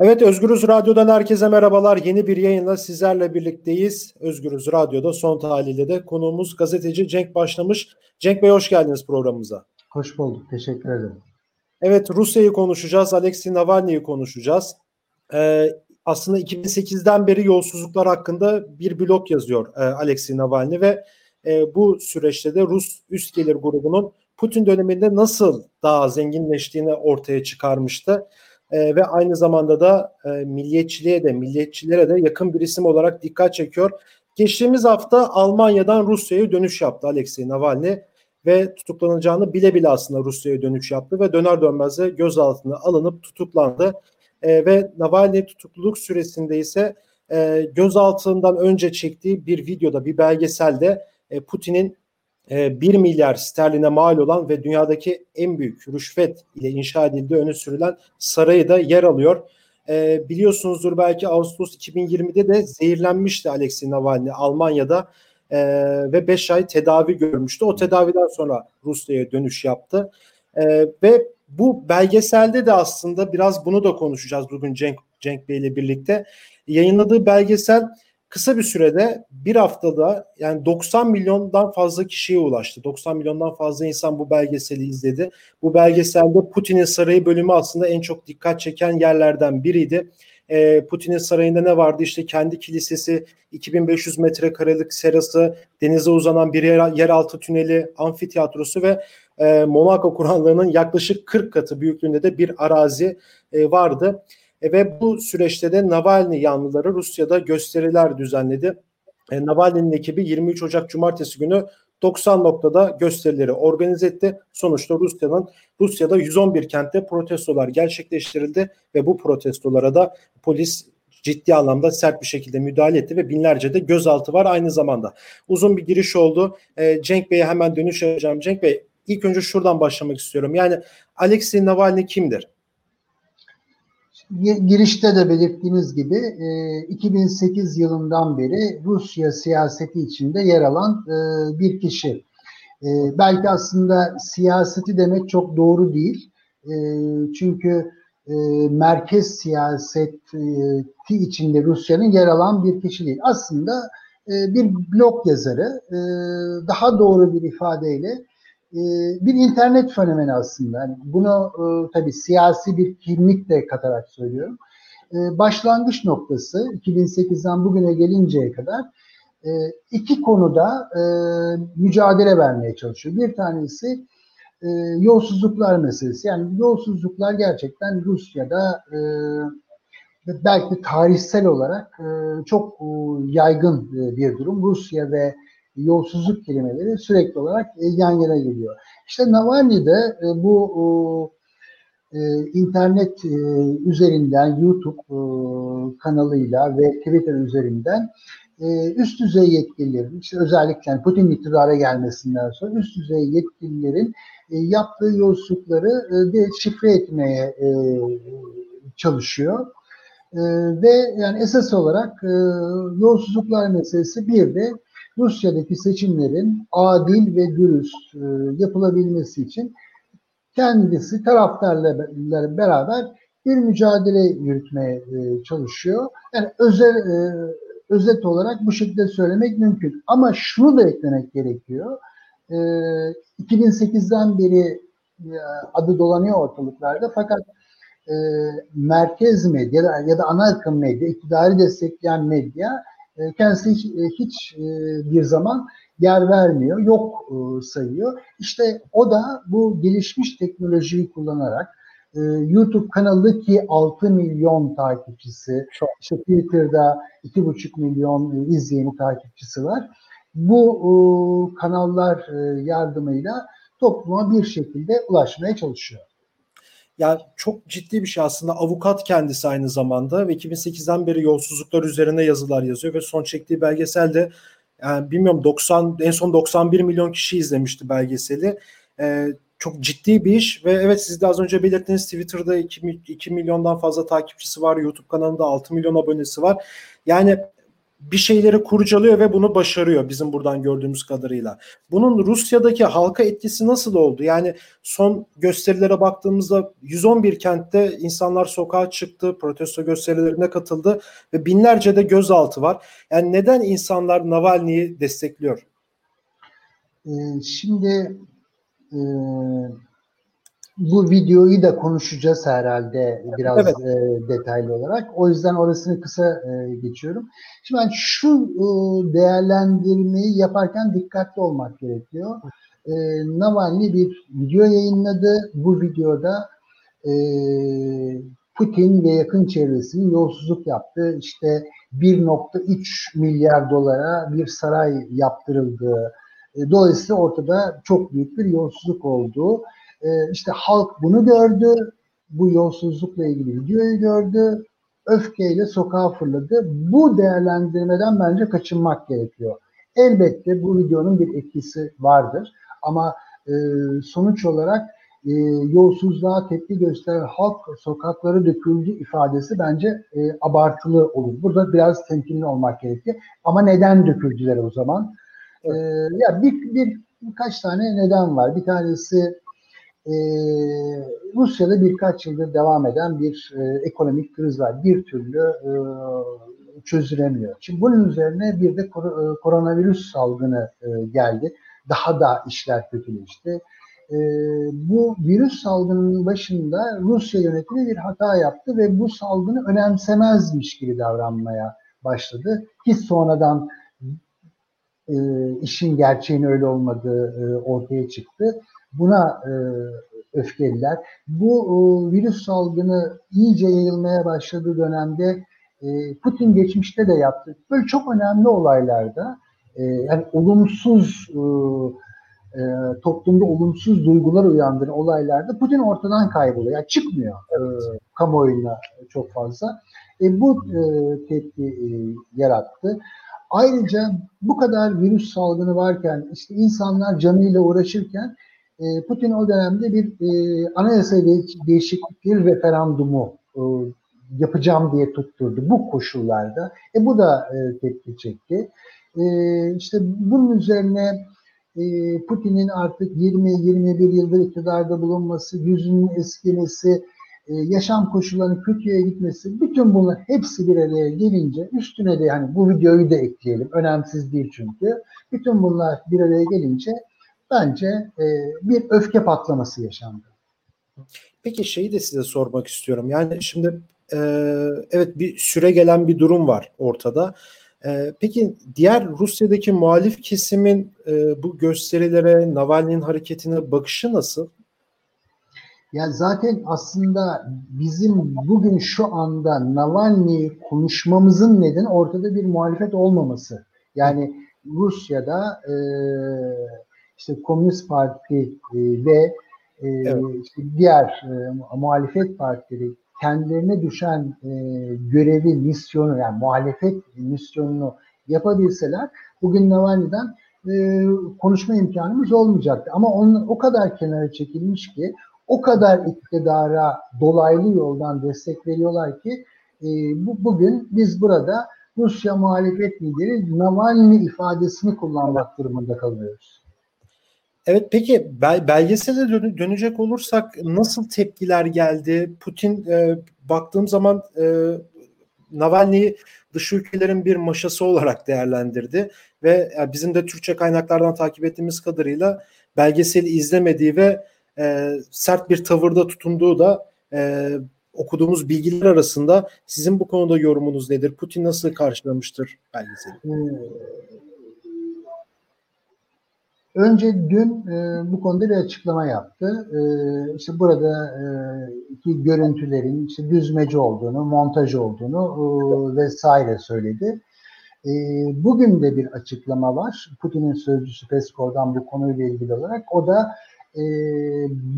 Evet Özgürüz Radyo'dan herkese merhabalar. Yeni bir yayınla sizlerle birlikteyiz. Özgürüz Radyo'da son tahlilde de konuğumuz gazeteci Cenk başlamış. Cenk Bey hoş geldiniz programımıza. Hoş bulduk. Teşekkür ederim. Evet Rusya'yı konuşacağız. Alexei Navalny'yi konuşacağız. Ee, aslında 2008'den beri yolsuzluklar hakkında bir blog yazıyor e, Alexei Navalny ve e, bu süreçte de Rus üst gelir grubunun Putin döneminde nasıl daha zenginleştiğini ortaya çıkarmıştı e, ve aynı zamanda da e, milliyetçiliğe de milliyetçilere de yakın bir isim olarak dikkat çekiyor. Geçtiğimiz hafta Almanya'dan Rusya'ya dönüş yaptı Alexei Navalny ve tutuklanacağını bile bile aslında Rusya'ya dönüş yaptı ve döner dönmez de gözaltına alınıp tutuklandı. E, ve Navalny tutukluluk süresinde ise e, gözaltından önce çektiği bir videoda bir belgeselde e, Putin'in 1 e, milyar sterline mal olan ve dünyadaki en büyük rüşvet ile inşa edildiği öne sürülen sarayı da yer alıyor. E, biliyorsunuzdur belki Ağustos 2020'de de zehirlenmişti Alexei Navalny Almanya'da e, ve 5 ay tedavi görmüştü. O tedaviden sonra Rusya'ya dönüş yaptı. E, ve bu belgeselde de aslında biraz bunu da konuşacağız bugün Cenk, Cenk Bey ile birlikte. Yayınladığı belgesel kısa bir sürede bir haftada yani 90 milyondan fazla kişiye ulaştı. 90 milyondan fazla insan bu belgeseli izledi. Bu belgeselde Putin'in sarayı bölümü aslında en çok dikkat çeken yerlerden biriydi. E, Putin'in sarayında ne vardı? İşte kendi kilisesi, 2500 metrekarelik serası, denize uzanan bir yer, yeraltı tüneli, amfiteyatrosu ve e, Monaco kurallarının yaklaşık 40 katı büyüklüğünde de bir arazi e, vardı. E, ve bu süreçte de Navalny yanlıları Rusya'da gösteriler düzenledi. E, Navalny'nin ekibi 23 Ocak Cumartesi günü 90 noktada gösterileri organize etti. Sonuçta Rusya'nın Rusya'da 111 kentte protestolar gerçekleştirildi ve bu protestolara da polis ciddi anlamda sert bir şekilde müdahale etti ve binlerce de gözaltı var aynı zamanda. Uzun bir giriş oldu. E, Cenk Bey'e hemen dönüş yapacağım. Cenk Bey ilk önce şuradan başlamak istiyorum. Yani Alexei Navalny kimdir? Girişte de belirttiğiniz gibi 2008 e, yılından beri Rusya siyaseti içinde yer alan e, bir kişi. E, belki aslında siyaseti demek çok doğru değil. Çünkü merkez siyaseti içinde Rusya'nın yer alan bir kişi değil. Aslında bir blog yazarı daha doğru bir ifadeyle e, bir internet fenomeni aslında. Yani bunu e, tabii siyasi bir kimlik de katarak söylüyorum. E, başlangıç noktası 2008'den bugüne gelinceye kadar e, iki konuda e, mücadele vermeye çalışıyor. Bir tanesi e, yolsuzluklar meselesi. Yani yolsuzluklar gerçekten Rusya'da e, belki tarihsel olarak e, çok e, yaygın e, bir durum. Rusya ve yolsuzluk kelimeleri sürekli olarak e, yan yana geliyor. İşte Navalny'de e, bu e, internet üzerinden YouTube kanalıyla ve Twitter üzerinden üst düzey yetkililerin, işte özellikle Putin iktidara gelmesinden sonra üst düzey yetkililerin yaptığı yolsuzlukları de şifre etmeye çalışıyor. ve yani esas olarak yolsuzluklar meselesi bir de Rusya'daki seçimlerin adil ve dürüst e, yapılabilmesi için kendisi taraftarlarla beraber bir mücadele yürütmeye e, çalışıyor. Yani özel e, özet olarak bu şekilde söylemek mümkün. Ama şunu da eklemek gerekiyor. E, 2008'den beri adı dolanıyor ortalıklarda fakat merkez medya ya da ana akım medya, iktidarı destekleyen medya e, kendisi hiç, e, hiç e, bir zaman yer vermiyor, yok sayıyor. İşte o da bu gelişmiş teknolojiyi kullanarak YouTube kanalındaki 6 milyon takipçisi, Çok. işte Twitter'da 2,5 milyon izleyeni takipçisi var. Bu kanallar yardımıyla topluma bir şekilde ulaşmaya çalışıyor. Ya çok ciddi bir şey aslında. Avukat kendisi aynı zamanda ve 2008'den beri yolsuzluklar üzerine yazılar yazıyor ve son çektiği belgeselde yani bilmiyorum 90 en son 91 milyon kişi izlemişti belgeseli. Ee, çok ciddi bir iş ve evet siz de az önce belirttiniz Twitter'da 2, 2 milyondan fazla takipçisi var. YouTube kanalında 6 milyon abonesi var. Yani bir şeyleri kurcalıyor ve bunu başarıyor bizim buradan gördüğümüz kadarıyla. Bunun Rusya'daki halka etkisi nasıl oldu? Yani son gösterilere baktığımızda 111 kentte insanlar sokağa çıktı, protesto gösterilerine katıldı ve binlerce de gözaltı var. Yani neden insanlar Navalny'yi destekliyor? Ee, şimdi e, bu videoyu da konuşacağız herhalde biraz evet. e, detaylı olarak. O yüzden orasını kısa e, geçiyorum. Şimdi ben şu e, değerlendirmeyi yaparken dikkatli olmak gerekiyor. E, Navalny bir video yayınladı. Bu videoda e, Putin ve yakın çevresinin yolsuzluk yaptı. İşte 1.3 milyar dolara bir saray yaptırıldığı, e, dolayısıyla ortada çok büyük bir yolsuzluk olduğu e, işte halk bunu gördü. Bu yolsuzlukla ilgili videoyu gördü. Öfkeyle sokağa fırladı. Bu değerlendirmeden bence kaçınmak gerekiyor. Elbette bu videonun bir etkisi vardır. Ama e, sonuç olarak e, yolsuzluğa tepki gösteren halk sokakları döküldü ifadesi bence e, abartılı olur. Burada biraz temkinli olmak gerekiyor. Ama neden döküldüler o zaman? E, ya bir, bir birkaç tane neden var. Bir tanesi e, Rusya'da birkaç yıldır devam eden bir e, ekonomik kriz var. Bir türlü e, çözülemiyor. Şimdi bunun üzerine bir de kor- e, koronavirüs salgını e, geldi. Daha da işler kötüleşti. E, bu virüs salgının başında Rusya yönetimi bir hata yaptı ve bu salgını önemsemezmiş gibi davranmaya başladı. Hiç sonradan e, işin gerçeğin öyle olmadığı e, ortaya çıktı. Buna e, öfkeliler. Bu e, virüs salgını iyice yayılmaya başladığı dönemde e, Putin geçmişte de yaptı. Böyle çok önemli olaylarda e, yani olumsuz e, e, toplumda olumsuz duygular uyandıran olaylarda Putin ortadan kayboluyor. Yani çıkmıyor e, kamuoyuna çok fazla. E, bu e, tepki e, yarattı. Ayrıca bu kadar virüs salgını varken işte insanlar canıyla uğraşırken Putin o dönemde bir e, anayasa değişiklikleri referandumu e, yapacağım diye tutturdu bu koşullarda. E, bu da e, tepki çekti. E, işte bunun üzerine e, Putin'in artık 20-21 yıldır iktidarda bulunması, yüzünün eskimesi, e, yaşam koşullarının kötüye gitmesi, bütün bunlar hepsi bir araya gelince üstüne de yani bu videoyu da ekleyelim. Önemsiz değil çünkü. Bütün bunlar bir araya gelince bence e, bir öfke patlaması yaşandı. Peki şeyi de size sormak istiyorum. Yani şimdi e, evet bir süre gelen bir durum var ortada. E, peki diğer Rusya'daki muhalif kesimin e, bu gösterilere, Navalny'nin hareketine bakışı nasıl? Ya zaten aslında bizim bugün şu anda Navalny konuşmamızın nedeni ortada bir muhalefet olmaması. Yani Rusya'da e, işte Komünist Parti e, ve e, evet. işte diğer e, muhalefet partileri kendilerine düşen görevi, misyonu yani muhalefet misyonunu yapabilseler bugün Navalny'den e, konuşma imkanımız olmayacaktı. Ama onun o kadar kenara çekilmiş ki o kadar iktidara dolaylı yoldan destek veriyorlar ki e, bu, bugün biz burada Rusya muhalefet lideri Navalny ifadesini kullanmak durumunda kalıyoruz. Evet peki bel belgesele dön dönecek olursak nasıl tepkiler geldi? Putin e, baktığım zaman e, Navalny'yi dış ülkelerin bir maşası olarak değerlendirdi ve yani bizim de Türkçe kaynaklardan takip ettiğimiz kadarıyla belgeseli izlemediği ve e, sert bir tavırda tutunduğu da e, okuduğumuz bilgiler arasında sizin bu konuda yorumunuz nedir? Putin nasıl karşılamıştır belgeseli? Hmm. Önce dün e, bu konuda bir açıklama yaptı. E, işte burada e, görüntülerin işte düzmece olduğunu, montaj olduğunu e, vesaire söyledi. E, bugün de bir açıklama var. Putin'in sözcüsü Peskov'dan bu konuyla ilgili olarak. O da e,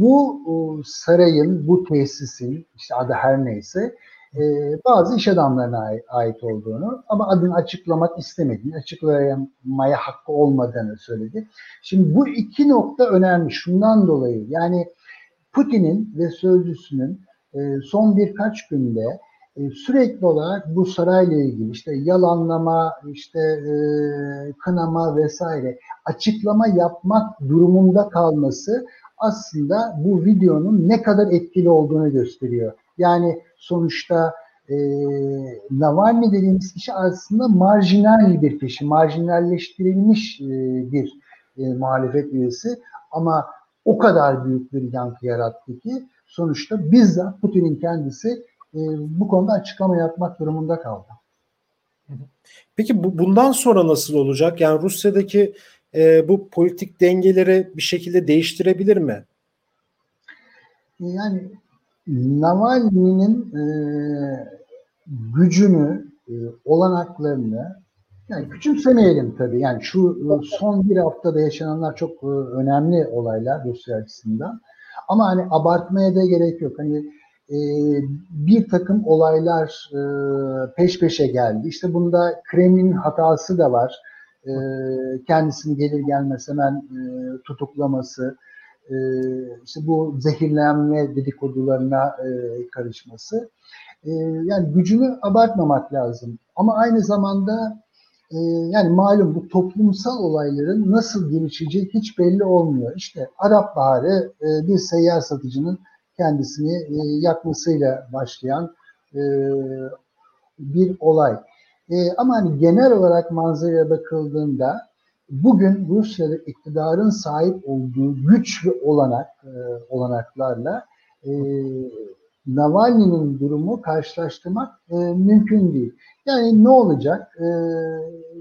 bu sarayın, bu tesisin, işte adı her neyse, e, bazı iş adamlarına ait olduğunu ama adını açıklamak istemediğini, açıklamaya hakkı olmadığını söyledi. Şimdi bu iki nokta önemli. Şundan dolayı yani Putin'in ve sözcüsünün e, son birkaç günde e, sürekli olarak bu sarayla ilgili işte yalanlama, işte e, kınama vesaire açıklama yapmak durumunda kalması aslında bu videonun ne kadar etkili olduğunu gösteriyor. Yani sonuçta e, Navalny dediğimiz kişi aslında marjinal bir kişi, marjinalleştirilmiş e, bir e, muhalefet üyesi ama o kadar büyük bir yankı yarattı ki sonuçta bizzat Putin'in kendisi e, bu konuda açıklama yapmak durumunda kaldı. Peki bu, bundan sonra nasıl olacak? Yani Rusya'daki e, bu politik dengeleri bir şekilde değiştirebilir mi? Yani Navalny'nin e, gücünü, e, olanaklarını yani küçümsemeyelim tabii. Yani şu son bir haftada yaşananlar çok e, önemli olaylar Rusya açısından. Ama hani abartmaya da gerek yok. Hani e, bir takım olaylar e, peş peşe geldi. İşte bunda Kremlin hatası da var. E, kendisini gelir gelmez hemen e, tutuklaması, e, işte bu zehirlenme dedikodularına e, karışması. E, yani gücünü abartmamak lazım. Ama aynı zamanda e, yani malum bu toplumsal olayların nasıl gelişeceği hiç belli olmuyor. İşte Arap Baharı e, bir seyyar satıcının kendisini e, yakmasıyla başlayan e, bir olay. E, ama hani genel olarak manzaraya bakıldığında bugün Rusya'da iktidarın sahip olduğu güç ve olanak e, olanaklarla e, Navalny'nin durumu karşılaştırmak e, mümkün değil. Yani ne olacak? E,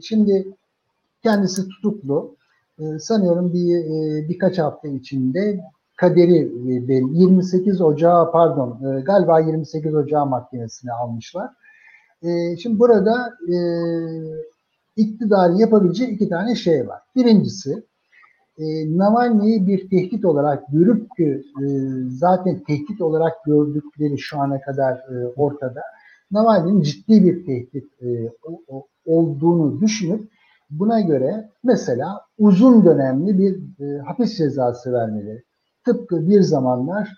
şimdi kendisi tutuklu. E, sanıyorum bir e, birkaç hafta içinde kaderi e, 28 Ocağı pardon e, galiba 28 Ocağı mahkemesine almışlar. E, şimdi burada e, iktidar yapabileceği iki tane şey var. Birincisi e, Navalny'yi bir tehdit olarak görüp e, zaten tehdit olarak gördükleri şu ana kadar e, ortada. Navalny'nin ciddi bir tehdit e, o, o, olduğunu düşünüp buna göre mesela uzun dönemli bir e, hapis cezası vermeleri. Tıpkı bir zamanlar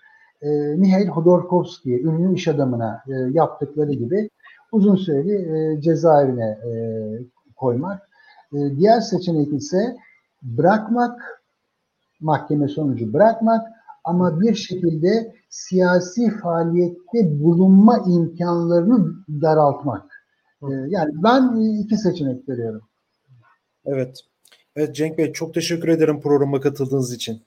e, Mihail Hodorkovski'ye, ünlü iş adamına e, yaptıkları gibi uzun süreli e, cezaevine e, koymak. E, diğer seçenek ise bırakmak, mahkeme sonucu bırakmak ama bir şekilde siyasi faaliyette bulunma imkanlarını daraltmak. E, yani ben iki seçenek veriyorum. Evet. Evet Cenk Bey çok teşekkür ederim programa katıldığınız için.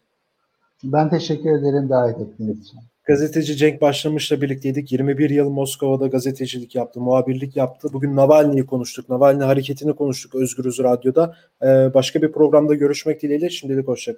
Ben teşekkür ederim davet ettiğiniz için. Gazeteci Cenk Başlamış'la birlikteydik. 21 yıl Moskova'da gazetecilik yaptı, muhabirlik yaptı. Bugün Navalny'yi konuştuk. Navalny hareketini konuştuk Özgürüz Radyo'da. Ee, başka bir programda görüşmek dileğiyle. Şimdilik hoşçakalın.